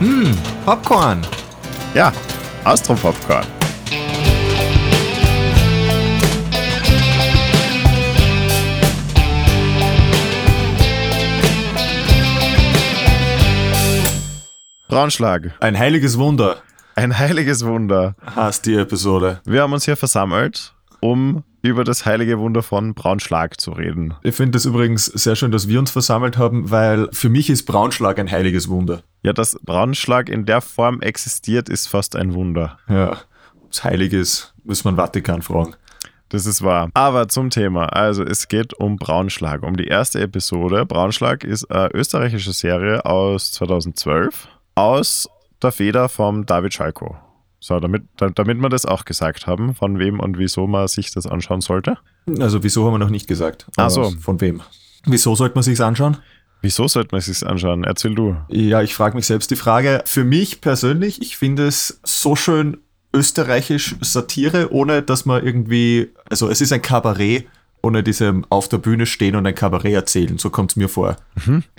Hm, Popcorn. Ja, Austro-Popcorn. Braunschlag. Ein heiliges Wunder Ein heiliges Wunder. heißt die Episode. Wir haben uns hier versammelt, um über das heilige Wunder von Braunschlag zu reden. Ich finde es übrigens sehr schön, dass wir uns versammelt haben, weil für mich ist Braunschlag ein heiliges Wunder. Ja, dass Braunschlag in der Form existiert, ist fast ein Wunder. Ja, das Heiliges muss man Vatikan fragen. Das ist wahr. Aber zum Thema. Also es geht um Braunschlag, um die erste Episode. Braunschlag ist eine österreichische Serie aus 2012 aus der Feder vom David Schalko. So, damit, da- damit wir das auch gesagt haben, von wem und wieso man sich das anschauen sollte. Also wieso haben wir noch nicht gesagt? Ach so. Von wem? Wieso sollte man sich's anschauen? Wieso sollte man sich anschauen? Erzähl du. Ja, ich frage mich selbst die Frage. Für mich persönlich, ich finde es so schön österreichisch Satire, ohne dass man irgendwie, also es ist ein Kabarett, ohne diesem auf der Bühne stehen und ein Kabarett erzählen. So kommt es mir vor.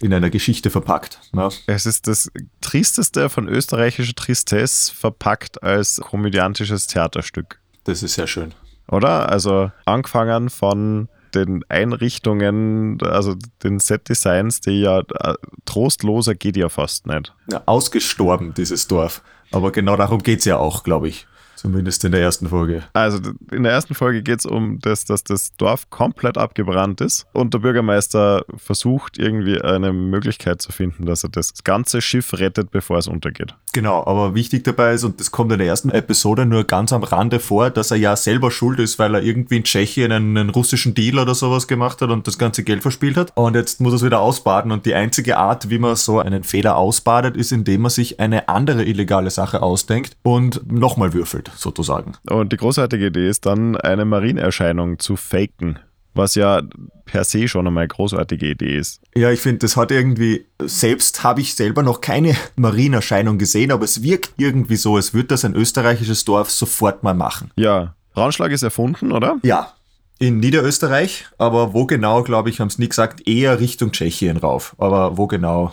In einer Geschichte verpackt. Ja. Es ist das Tristeste von österreichischer Tristesse verpackt als komödiantisches Theaterstück. Das ist sehr schön. Oder? Also angefangen von den Einrichtungen, also den Set-Designs, die ja äh, trostloser geht ja fast nicht. Ja, ausgestorben, dieses Dorf. Aber genau darum geht's ja auch, glaube ich. Zumindest in der ersten Folge. Also in der ersten Folge geht es um das, dass das Dorf komplett abgebrannt ist und der Bürgermeister versucht irgendwie eine Möglichkeit zu finden, dass er das ganze Schiff rettet, bevor es untergeht. Genau, aber wichtig dabei ist, und das kommt in der ersten Episode nur ganz am Rande vor, dass er ja selber schuld ist, weil er irgendwie in Tschechien einen, einen russischen Deal oder sowas gemacht hat und das ganze Geld verspielt hat. Und jetzt muss er es wieder ausbaden. Und die einzige Art, wie man so einen Fehler ausbadet, ist, indem man sich eine andere illegale Sache ausdenkt und nochmal würfelt, sozusagen. Und die großartige Idee ist dann, eine Marienerscheinung zu faken, was ja per se schon einmal eine großartige Idee ist. Ja, ich finde, das hat irgendwie, selbst habe ich selber noch keine Marienerscheinung gesehen, aber es wirkt irgendwie so, als würde das ein österreichisches Dorf sofort mal machen. Ja, Braunschlag ist erfunden, oder? Ja, in Niederösterreich, aber wo genau, glaube ich, haben es nie gesagt, eher Richtung Tschechien rauf. Aber wo genau,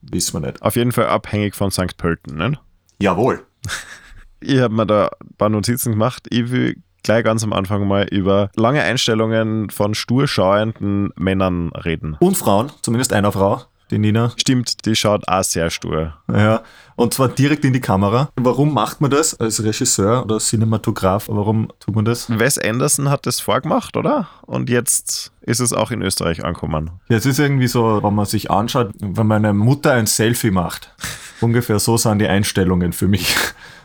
wissen wir nicht. Auf jeden Fall abhängig von St. Pölten, ne? Jawohl. Ich habe mir da ein paar Notizen gemacht. Ich will gleich ganz am Anfang mal über lange Einstellungen von stur schauenden Männern reden. Und Frauen, zumindest einer Frau, die Nina. Stimmt, die schaut auch sehr stur. Ja, und zwar direkt in die Kamera. Warum macht man das als Regisseur oder Cinematograf? Warum tut man das? Wes Anderson hat das vorgemacht, oder? Und jetzt ist es auch in Österreich angekommen. Ja, es ist irgendwie so, wenn man sich anschaut, wenn meine Mutter ein Selfie macht. Ungefähr so sind die Einstellungen für mich.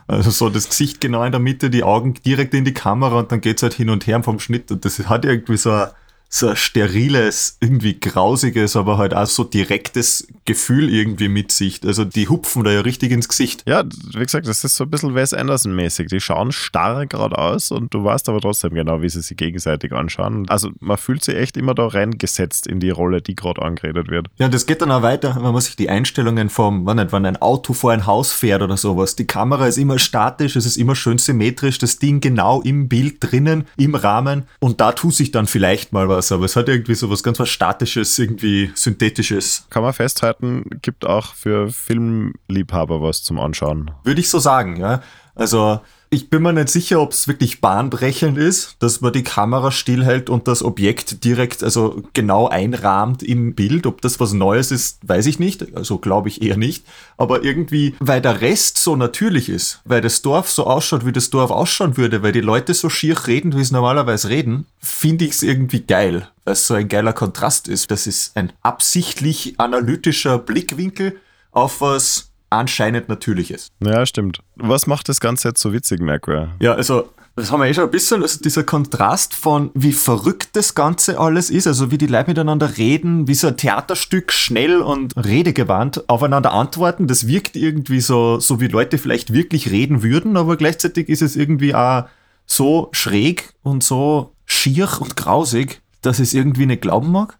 Also so das Gesicht genau in der Mitte, die Augen direkt in die Kamera und dann geht's halt hin und her vom Schnitt. Und das hat irgendwie so ein, so ein steriles, irgendwie grausiges, aber halt auch so direktes Gefühl irgendwie mit sich. Also die hupfen da ja richtig ins Gesicht. Ja, wie gesagt, das ist so ein bisschen Wes Anderson-mäßig. Die schauen starr geradeaus und du weißt aber trotzdem genau, wie sie sich gegenseitig anschauen. Also man fühlt sich echt immer da reingesetzt in die Rolle, die gerade angeredet wird. Ja, das geht dann auch weiter, wenn man sich die Einstellungen vom, wann nicht, wenn ein Auto vor ein Haus fährt oder sowas. Die Kamera ist immer statisch, es ist immer schön symmetrisch, das Ding genau im Bild drinnen, im Rahmen und da tut sich dann vielleicht mal was, aber es hat irgendwie so was ganz was Statisches, irgendwie Synthetisches. Kann man festhalten, gibt auch für Filmliebhaber was zum Anschauen. Würde ich so sagen, ja. Also ich bin mir nicht sicher, ob es wirklich bahnbrechend ist, dass man die Kamera stillhält und das Objekt direkt, also genau einrahmt im Bild. Ob das was Neues ist, weiß ich nicht. Also glaube ich eher nicht. Aber irgendwie, weil der Rest so natürlich ist, weil das Dorf so ausschaut, wie das Dorf ausschauen würde, weil die Leute so schier reden, wie sie normalerweise reden, finde ich es irgendwie geil, weil es so ein geiler Kontrast ist. Das ist ein absichtlich analytischer Blickwinkel auf was anscheinend Natürliches. Ja, stimmt. Was macht das Ganze jetzt so witzig, Merkur? Ja, also das haben wir eh schon ein bisschen, also dieser Kontrast von wie verrückt das Ganze alles ist, also wie die Leute miteinander reden, wie so ein Theaterstück schnell und redegewandt aufeinander antworten, das wirkt irgendwie so, so wie Leute vielleicht wirklich reden würden, aber gleichzeitig ist es irgendwie auch so schräg und so schier und grausig, dass ich es irgendwie nicht glauben mag,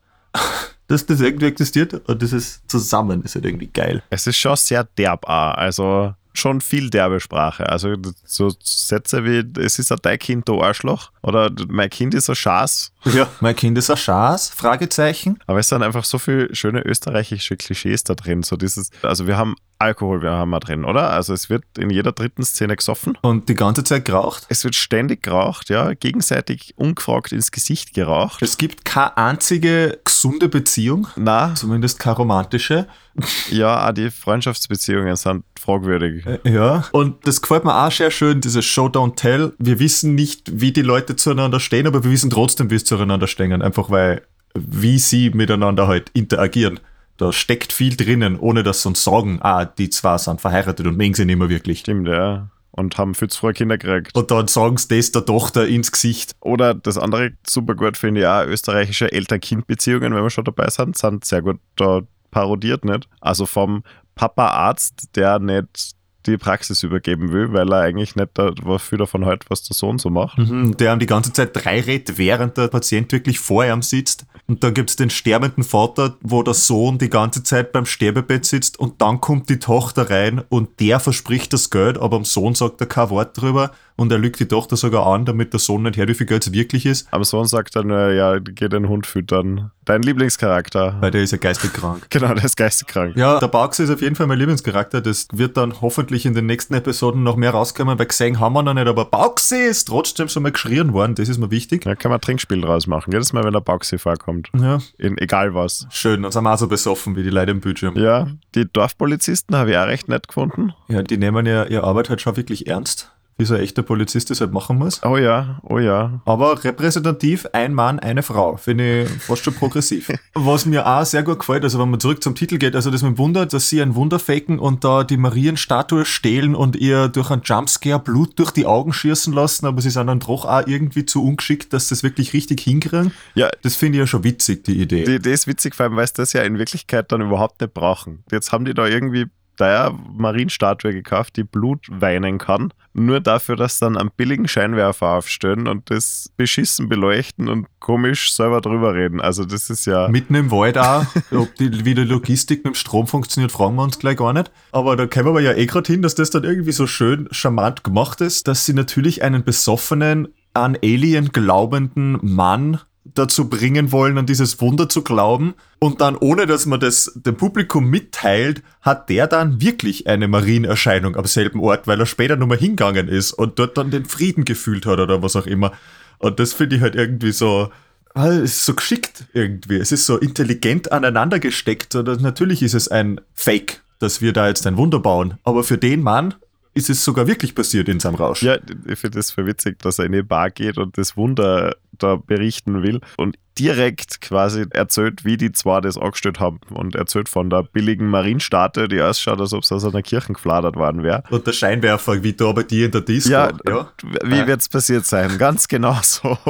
dass das irgendwie existiert und das ist zusammen, ist halt irgendwie geil. Es ist schon sehr derb auch, also schon viel derbe Sprache. Also so Sätze wie, es ist ein dein Kind, du Arschloch, oder mein Kind ist ein Schaß. Ja, mein Kind ist ein Schaß, Fragezeichen. Aber es sind einfach so viele schöne österreichische Klischees da drin. So dieses, also wir haben Alkohol wir haben wir drin, oder? Also es wird in jeder dritten Szene gesoffen. Und die ganze Zeit geraucht. Es wird ständig geraucht, ja, gegenseitig ungefragt ins Gesicht geraucht. Es gibt keine einzige gesunde Beziehung, Na, zumindest keine romantische. ja, auch die Freundschaftsbeziehungen sind fragwürdig. Äh, Ja. Und das gefällt mir auch sehr schön, dieses Show Don't Tell. Wir wissen nicht, wie die Leute zueinander stehen, aber wir wissen trotzdem, wie sie zueinander stehen. Einfach weil, wie sie miteinander halt interagieren. Da steckt viel drinnen, ohne dass sie uns sagen, ah, die zwei sind verheiratet und mögen sie nicht mehr wirklich. Stimmt, ja. Und haben viel zu früh Kinder gekriegt. Und dann sagen sie das der Tochter ins Gesicht. Oder das andere super gut finde ich auch, österreichische Eltern-Kind-Beziehungen, wenn wir schon dabei sind, sind sehr gut da parodiert, nicht? Also vom Papa-Arzt, der nicht die Praxis übergeben will, weil er eigentlich nicht da, was viel davon hält, was der Sohn so macht. Mhm, der ihm die ganze Zeit drei redet, während der Patient wirklich vor ihm sitzt. Und dann gibt's den sterbenden Vater, wo der Sohn die ganze Zeit beim Sterbebett sitzt und dann kommt die Tochter rein und der verspricht das Geld, aber am Sohn sagt er kein Wort drüber und er lügt die Tochter sogar an, damit der Sohn nicht hört, wie viel Geld es wirklich ist, Am Sohn sagt dann, äh, ja, geh den Hund füttern. Dein Lieblingscharakter. weil der ist ja geistig krank. Genau, der ist geisteskrank. Ja, der Bugs ist auf jeden Fall mein Lieblingscharakter. Das wird dann hoffentlich in den nächsten Episoden noch mehr rauskommen, weil gesehen haben wir noch nicht, aber Bugsy ist trotzdem schon mal geschrien worden, das ist mir wichtig. Da kann man ein Trinkspiel draus machen. Jedes Mal, wenn der Baxi vorkommt. Ja, In egal was. schön, dann sind wir auch so besoffen wie die Leute im Bildschirm. Ja, die Dorfpolizisten habe ich auch recht nett gefunden. Ja, die nehmen ja ihre Arbeit halt schon wirklich ernst, wie so ein echter Polizist das halt machen muss. Oh ja, oh ja. Aber repräsentativ ein Mann, eine Frau. Finde ich fast schon progressiv. Was mir auch sehr gut gefällt, also wenn man zurück zum Titel geht, also das mit dem Wunder, dass sie ein Wunder faken und da die Marienstatue stehlen und ihr durch einen Jumpscare Blut durch die Augen schießen lassen, aber sie sind dann doch auch irgendwie zu ungeschickt, dass sie das wirklich richtig hinkriegen. Ja, Das finde ich ja schon witzig, die Idee. die Idee ist witzig, vor allem, weil sie das ja in Wirklichkeit dann überhaupt nicht brauchen. Jetzt haben die da irgendwie da Marienstatue gekauft, die Blut weinen kann. Nur dafür, dass dann einen billigen Scheinwerfer aufstellen und das beschissen beleuchten und komisch selber drüber reden. Also das ist ja. Mitten im Wald auch. Ob die, wie die Logistik mit dem Strom funktioniert, fragen wir uns gleich gar nicht. Aber da kommen wir ja eh gerade hin, dass das dann irgendwie so schön charmant gemacht ist, dass sie natürlich einen besoffenen, an Alien glaubenden Mann dazu bringen wollen, an dieses Wunder zu glauben. Und dann, ohne dass man das dem Publikum mitteilt, hat der dann wirklich eine Marienerscheinung am selben Ort, weil er später nochmal hingegangen ist und dort dann den Frieden gefühlt hat oder was auch immer. Und das finde ich halt irgendwie so, Es ist so geschickt irgendwie. Es ist so intelligent aneinander gesteckt. Und natürlich ist es ein Fake, dass wir da jetzt ein Wunder bauen. Aber für den Mann ist es sogar wirklich passiert in seinem Rausch. Ja, ich finde das voll witzig, dass er in die Bar geht und das Wunder da berichten will und direkt quasi erzählt, wie die zwei das angestellt haben und erzählt von der billigen Marienstatue, die ausschaut, als ob es aus einer Kirche gefladert worden wäre. Und der Scheinwerfer, wie da bei dir in der Disco. Ja, ja. wie wird es passiert sein? Ganz genau so.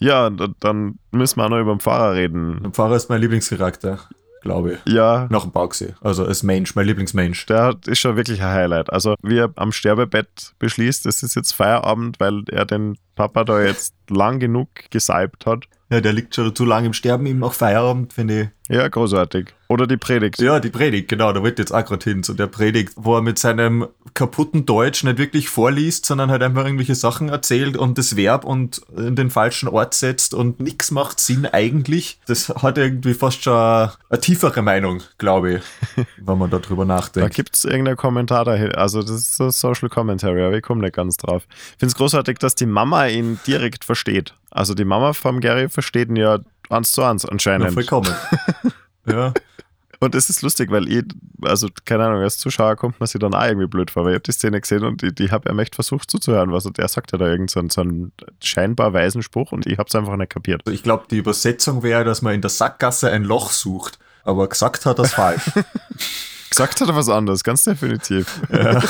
Ja, und, und dann müssen wir auch noch über den Pfarrer reden. Der Pfarrer ist mein Lieblingscharakter, glaube ich. Ja, Nach dem Bauxi. Also als Mensch, mein Lieblingsmensch. der ist schon wirklich ein Highlight. Also, wie er am Sterbebett beschließt, es ist jetzt Feierabend, weil er den Papa da jetzt lang genug gesalbt hat. Ja, der liegt schon zu lange im Sterben, ihm nach Feierabend, finde ich. Ja, großartig. Oder die Predigt. Ja, die Predigt, genau, da wird jetzt auch gerade hin, zu der Predigt, wo er mit seinem kaputten Deutsch nicht wirklich vorliest, sondern halt einfach irgendwelche Sachen erzählt und das Verb und in den falschen Ort setzt und nichts macht Sinn eigentlich. Das hat irgendwie fast schon eine, tiefere Meinung, glaube ich, wenn man darüber Da nachdenkt. gibt es irgendeinen Kommentar dahin. Also, das ist so Social Commentary, aber ich komme nicht ganz drauf. Ich finde es großartig, dass die Mama ihn direkt versteht. Also, die Mama vom Gary versteht ihn ja eins zu eins Ja, anscheinend. vollkommen. ja. Und es ist lustig, weil ich, also keine Ahnung, als Zuschauer kommt man sich dann auch irgendwie blöd vor, weil ich habe die Szene gesehen und ich, ich habe ihm echt versucht zuzuhören, was der sagt ja da irgend so einen, so einen scheinbar weisen Spruch und ich habe es einfach nicht kapiert. Ich glaube, die Übersetzung wäre, dass man in der Sackgasse ein Loch sucht, aber gesagt hat das falsch. Gesagt hat er was anderes, ganz definitiv. Ja,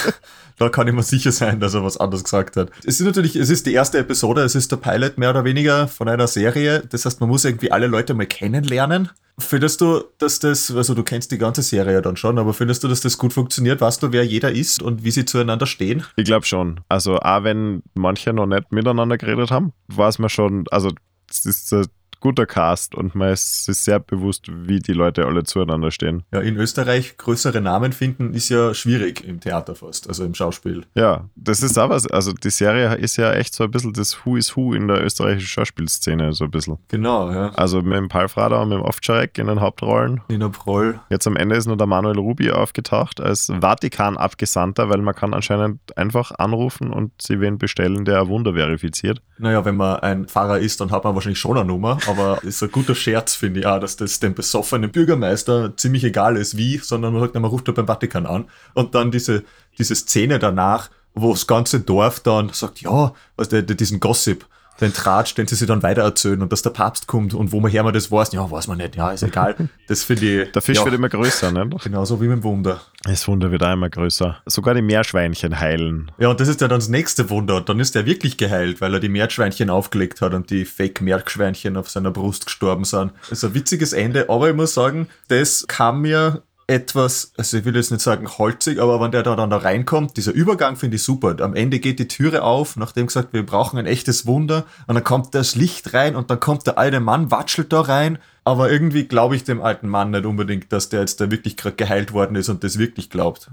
da kann ich mir sicher sein, dass er was anderes gesagt hat. Es ist natürlich, es ist die erste Episode, es ist der Pilot mehr oder weniger von einer Serie. Das heißt, man muss irgendwie alle Leute mal kennenlernen. Findest du, dass das, also du kennst die ganze Serie ja dann schon, aber findest du, dass das gut funktioniert? Weißt du, wer jeder ist und wie sie zueinander stehen? Ich glaube schon. Also, auch wenn manche noch nicht miteinander geredet haben, weiß man schon, also es ist guter Cast und man ist sich sehr bewusst, wie die Leute alle zueinander stehen. Ja, in Österreich größere Namen finden ist ja schwierig im Theater fast, also im Schauspiel. Ja, das ist auch was. Also die Serie ist ja echt so ein bisschen das Who is Who in der österreichischen Schauspielszene, so ein bisschen. Genau, ja. Also mit dem Paul Frader und mit dem Ovtcharek in den Hauptrollen. Nina Proll. Jetzt am Ende ist nur der Manuel Rubi aufgetaucht als Vatikan-Abgesandter, weil man kann anscheinend einfach anrufen und sie wen bestellen, der ein Wunder verifiziert. Naja, wenn man ein Pfarrer ist, dann hat man wahrscheinlich schon eine Nummer, aber ist ein guter Scherz, finde ich auch, dass das dem besoffenen Bürgermeister ziemlich egal ist, wie, sondern man sagt, man ruft da beim Vatikan an. Und dann diese, diese Szene danach, wo das ganze Dorf dann sagt, ja, was der diesen Gossip, den Tratsch, den sie sich dann weitererzählen und dass der Papst kommt und wo man her man das weiß, ja, weiß man nicht, ja, ist egal. Das finde ich. Der Fisch ja, wird immer größer, ne? Genauso wie mit dem Wunder. Das Wunder wird auch immer größer. Sogar die Meerschweinchen heilen. Ja, und das ist ja dann das nächste Wunder. Und dann ist er wirklich geheilt, weil er die Meerschweinchen aufgelegt hat und die Fake-Meerschweinchen auf seiner Brust gestorben sind. Das ist ein witziges Ende, aber ich muss sagen, das kam mir etwas, also ich will jetzt nicht sagen holzig, aber wenn der da dann da reinkommt, dieser Übergang finde ich super. Am Ende geht die Türe auf, nachdem gesagt, wir brauchen ein echtes Wunder, und dann kommt das Licht rein und dann kommt der alte Mann, watschelt da rein, aber irgendwie glaube ich dem alten Mann nicht unbedingt, dass der jetzt da wirklich gerade geheilt worden ist und das wirklich glaubt.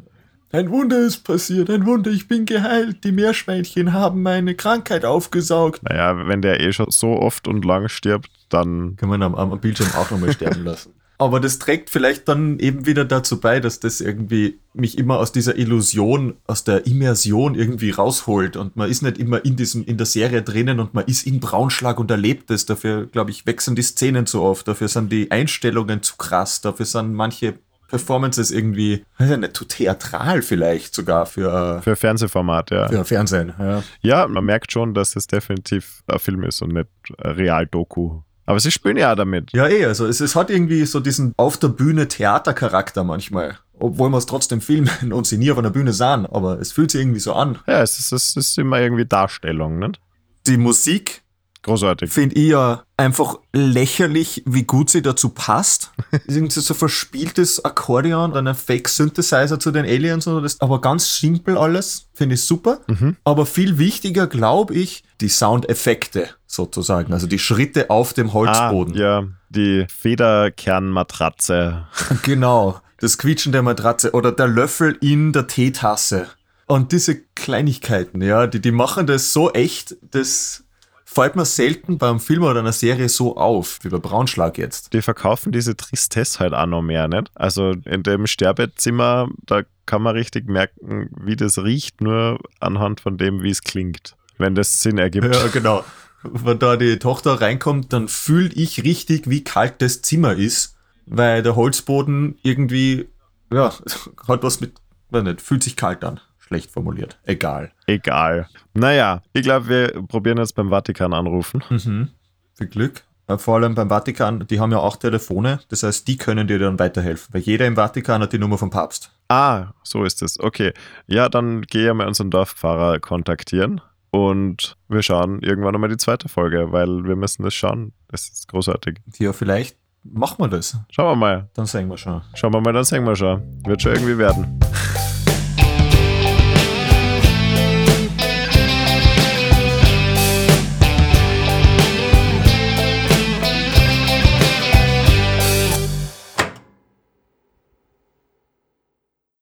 Ein Wunder ist passiert, ein Wunder, ich bin geheilt, die Meerschweinchen haben meine Krankheit aufgesaugt. Naja, wenn der eh schon so oft und lang stirbt, dann. Kann man am, am Bildschirm auch nochmal sterben lassen. Aber das trägt vielleicht dann eben wieder dazu bei, dass das irgendwie mich immer aus dieser Illusion, aus der Immersion irgendwie rausholt. Und man ist nicht immer in diesem, in der Serie drinnen und man ist in Braunschlag und erlebt es. Dafür, glaube ich, wechseln die Szenen zu oft. Dafür sind die Einstellungen zu krass. Dafür sind manche Performances irgendwie, weiß ich nicht, zu theatral vielleicht sogar für, Für Fernsehformat, ja. für Fernsehen. Ja. Ja, man merkt schon, dass es definitiv ein Film ist und nicht Real-Doku. Aber sie spielen ja damit. Ja, eh, also es, es hat irgendwie so diesen auf der Bühne Theatercharakter manchmal. Obwohl wir es trotzdem filmen und sie nie auf einer Bühne sahen, aber es fühlt sich irgendwie so an. Ja, es ist, es ist immer irgendwie Darstellung, nicht? Die Musik Großartig. finde ich ja einfach lächerlich, wie gut sie dazu passt. Irgendwie so verspieltes Akkordeon oder ein Fake-Synthesizer zu den Aliens oder das, aber ganz simpel alles, finde ich super. Aber viel wichtiger, glaube ich, die Soundeffekte sozusagen, also die Schritte auf dem Holzboden. Ah, ja, die Federkernmatratze. Genau, das Quietschen der Matratze oder der Löffel in der Teetasse. Und diese Kleinigkeiten, ja, die, die machen das so echt, das fällt mir selten beim Film oder einer Serie so auf, wie bei Braunschlag jetzt. Die verkaufen diese Tristesse halt auch noch mehr, nicht? Also in dem Sterbezimmer, da kann man richtig merken, wie das riecht, nur anhand von dem, wie es klingt. Wenn das Sinn ergibt. Ja, genau. Wenn da die Tochter reinkommt, dann fühle ich richtig, wie kalt das Zimmer ist, weil der Holzboden irgendwie, ja, hat was mit, weiß nicht, fühlt sich kalt an. Schlecht formuliert. Egal. Egal. Naja, ich glaube, wir probieren jetzt beim Vatikan anrufen. Mhm. Viel Glück. Äh, Vor allem beim Vatikan, die haben ja auch Telefone, das heißt, die können dir dann weiterhelfen, weil jeder im Vatikan hat die Nummer vom Papst. Ah, so ist es. Okay. Ja, dann gehe ich mal unseren Dorfpfarrer kontaktieren und wir schauen irgendwann nochmal die zweite Folge, weil wir müssen das schauen. Das ist großartig. Ja, vielleicht machen wir das. Schauen wir mal. Dann sehen wir schon. Schauen wir mal, dann sehen wir schon. Wird schon irgendwie werden.